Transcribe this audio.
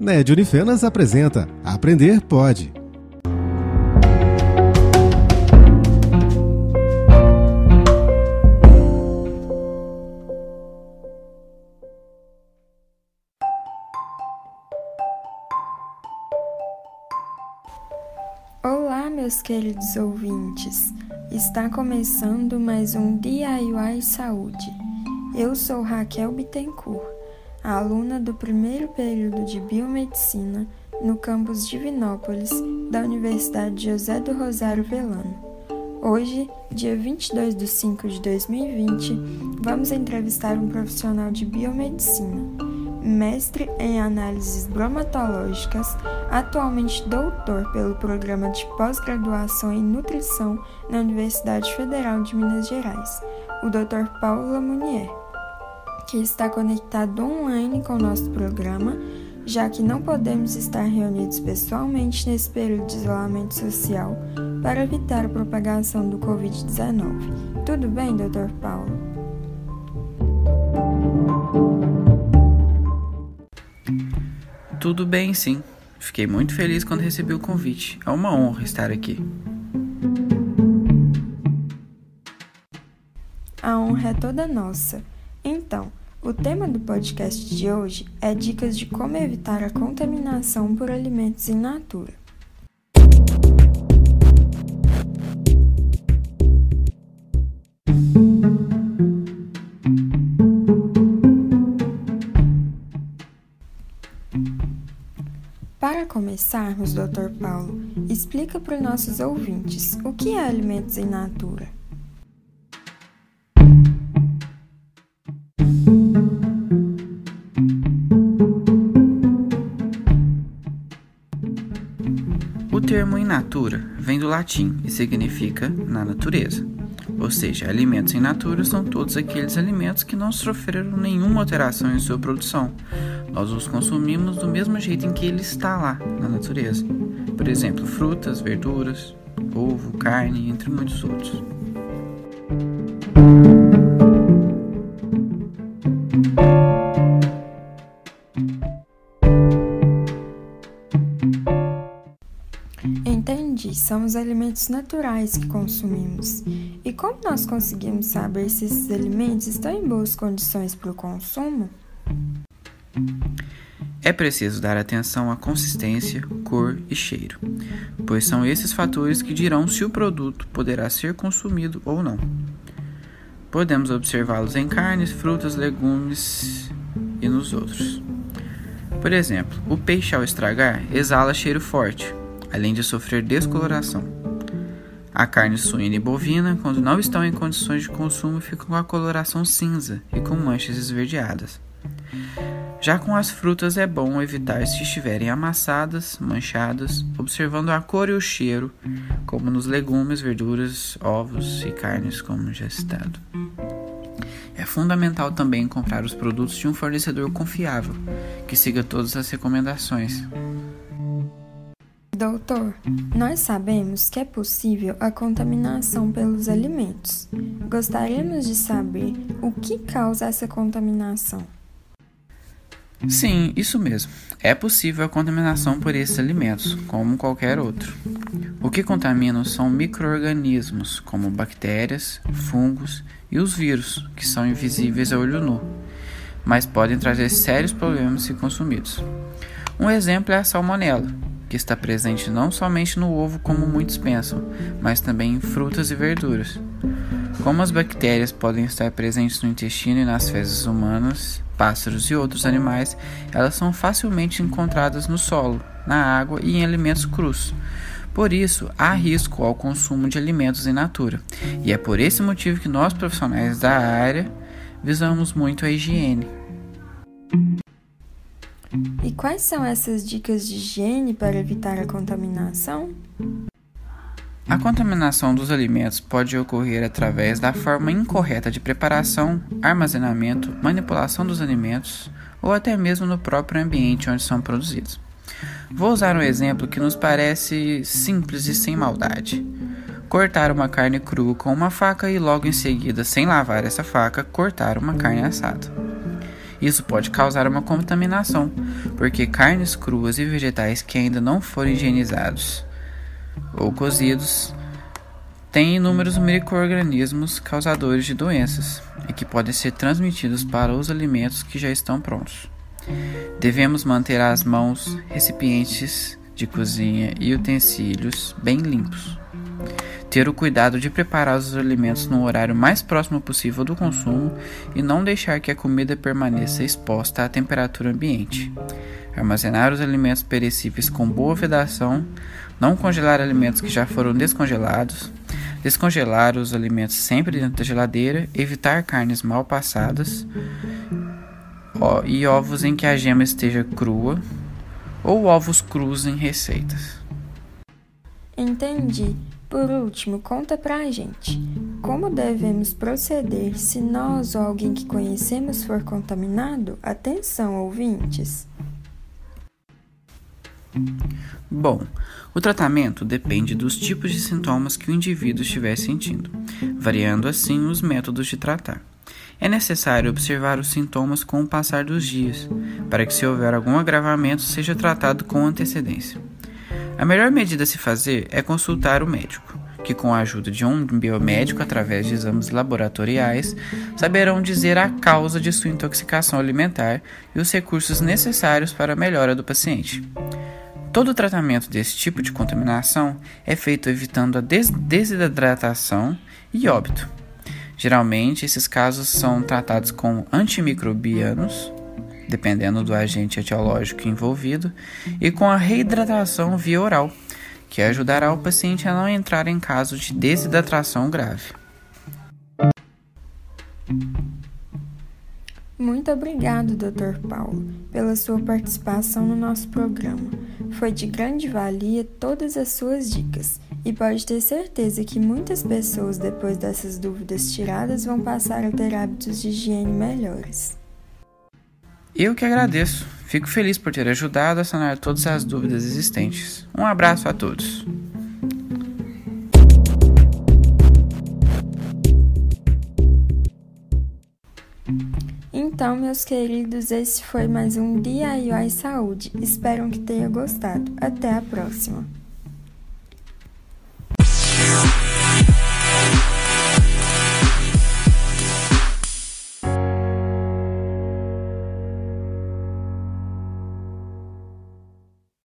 Ned Unifenas apresenta Aprender Pode. Olá, meus queridos ouvintes. Está começando mais um DIY Saúde. Eu sou Raquel Bittencourt aluna do primeiro período de Biomedicina no campus Divinópolis da Universidade José do Rosário Velano. Hoje, dia 22 de 5 de 2020, vamos entrevistar um profissional de biomedicina, mestre em análises bromatológicas, atualmente doutor pelo programa de pós-graduação em nutrição na Universidade Federal de Minas Gerais, o Dr. Paulo Lamunier que está conectado online com o nosso programa, já que não podemos estar reunidos pessoalmente nesse período de isolamento social para evitar a propagação do Covid-19. Tudo bem, Dr. Paulo? Tudo bem, sim. Fiquei muito feliz quando recebi o convite. É uma honra estar aqui. A honra é toda nossa. Então, o tema do podcast de hoje é dicas de como evitar a contaminação por alimentos in natura. Para começarmos, Dr. Paulo, explica para os nossos ouvintes o que é alimentos in natura. Termo in natura vem do latim e significa na natureza. Ou seja, alimentos in natura são todos aqueles alimentos que não sofreram nenhuma alteração em sua produção. Nós os consumimos do mesmo jeito em que ele está lá, na natureza. Por exemplo, frutas, verduras, ovo, carne, entre muitos outros. Os alimentos naturais que consumimos. E como nós conseguimos saber se esses alimentos estão em boas condições para o consumo? É preciso dar atenção à consistência, cor e cheiro, pois são esses fatores que dirão se o produto poderá ser consumido ou não. Podemos observá-los em carnes, frutas, legumes e nos outros. Por exemplo, o peixe ao estragar exala cheiro forte, além de sofrer descoloração. A carne suína e bovina, quando não estão em condições de consumo, ficam com a coloração cinza e com manchas esverdeadas. Já com as frutas é bom evitar se estiverem amassadas, manchadas, observando a cor e o cheiro, como nos legumes, verduras, ovos e carnes, como já citado. É fundamental também comprar os produtos de um fornecedor confiável, que siga todas as recomendações. Doutor, nós sabemos que é possível a contaminação pelos alimentos. Gostaríamos de saber o que causa essa contaminação. Sim, isso mesmo. É possível a contaminação por esses alimentos, como qualquer outro. O que contamina são microorganismos, como bactérias, fungos e os vírus, que são invisíveis a olho nu, mas podem trazer sérios problemas se consumidos. Um exemplo é a salmonela, que está presente não somente no ovo como muitos pensam, mas também em frutas e verduras. Como as bactérias podem estar presentes no intestino e nas fezes humanas, pássaros e outros animais, elas são facilmente encontradas no solo, na água e em alimentos crus. Por isso, há risco ao consumo de alimentos in natura, e é por esse motivo que nós profissionais da área visamos muito a higiene. E quais são essas dicas de higiene para evitar a contaminação? A contaminação dos alimentos pode ocorrer através da forma incorreta de preparação, armazenamento, manipulação dos alimentos ou até mesmo no próprio ambiente onde são produzidos. Vou usar um exemplo que nos parece simples e sem maldade. Cortar uma carne crua com uma faca e logo em seguida, sem lavar essa faca, cortar uma carne assada. Isso pode causar uma contaminação, porque carnes cruas e vegetais que ainda não foram higienizados ou cozidos têm inúmeros microorganismos causadores de doenças e que podem ser transmitidos para os alimentos que já estão prontos. Devemos manter as mãos, recipientes de cozinha e utensílios bem limpos. Ter o cuidado de preparar os alimentos no horário mais próximo possível do consumo e não deixar que a comida permaneça exposta à temperatura ambiente. Armazenar os alimentos perecíveis com boa vedação, não congelar alimentos que já foram descongelados, descongelar os alimentos sempre dentro da geladeira, evitar carnes mal passadas e ovos em que a gema esteja crua ou ovos crus em receitas. Entendi. Por último, conta pra gente. Como devemos proceder se nós ou alguém que conhecemos for contaminado? Atenção, ouvintes! Bom, o tratamento depende dos tipos de sintomas que o indivíduo estiver sentindo, variando assim os métodos de tratar. É necessário observar os sintomas com o passar dos dias, para que, se houver algum agravamento, seja tratado com antecedência. A melhor medida a se fazer é consultar o médico, que, com a ajuda de um biomédico através de exames laboratoriais, saberão dizer a causa de sua intoxicação alimentar e os recursos necessários para a melhora do paciente. Todo tratamento desse tipo de contaminação é feito evitando a des desidratação e óbito. Geralmente, esses casos são tratados com antimicrobianos, dependendo do agente etiológico envolvido, e com a reidratação via oral, que ajudará o paciente a não entrar em caso de desidratação grave. Muito obrigado, Dr. Paulo, pela sua participação no nosso programa. Foi de grande valia todas as suas dicas e pode ter certeza que muitas pessoas, depois dessas dúvidas tiradas, vão passar a ter hábitos de higiene melhores. Eu que agradeço. Fico feliz por ter ajudado a sanar todas as dúvidas existentes. Um abraço a todos. Então, meus queridos, esse foi mais um DIY Saúde. Espero que tenha gostado. Até a próxima!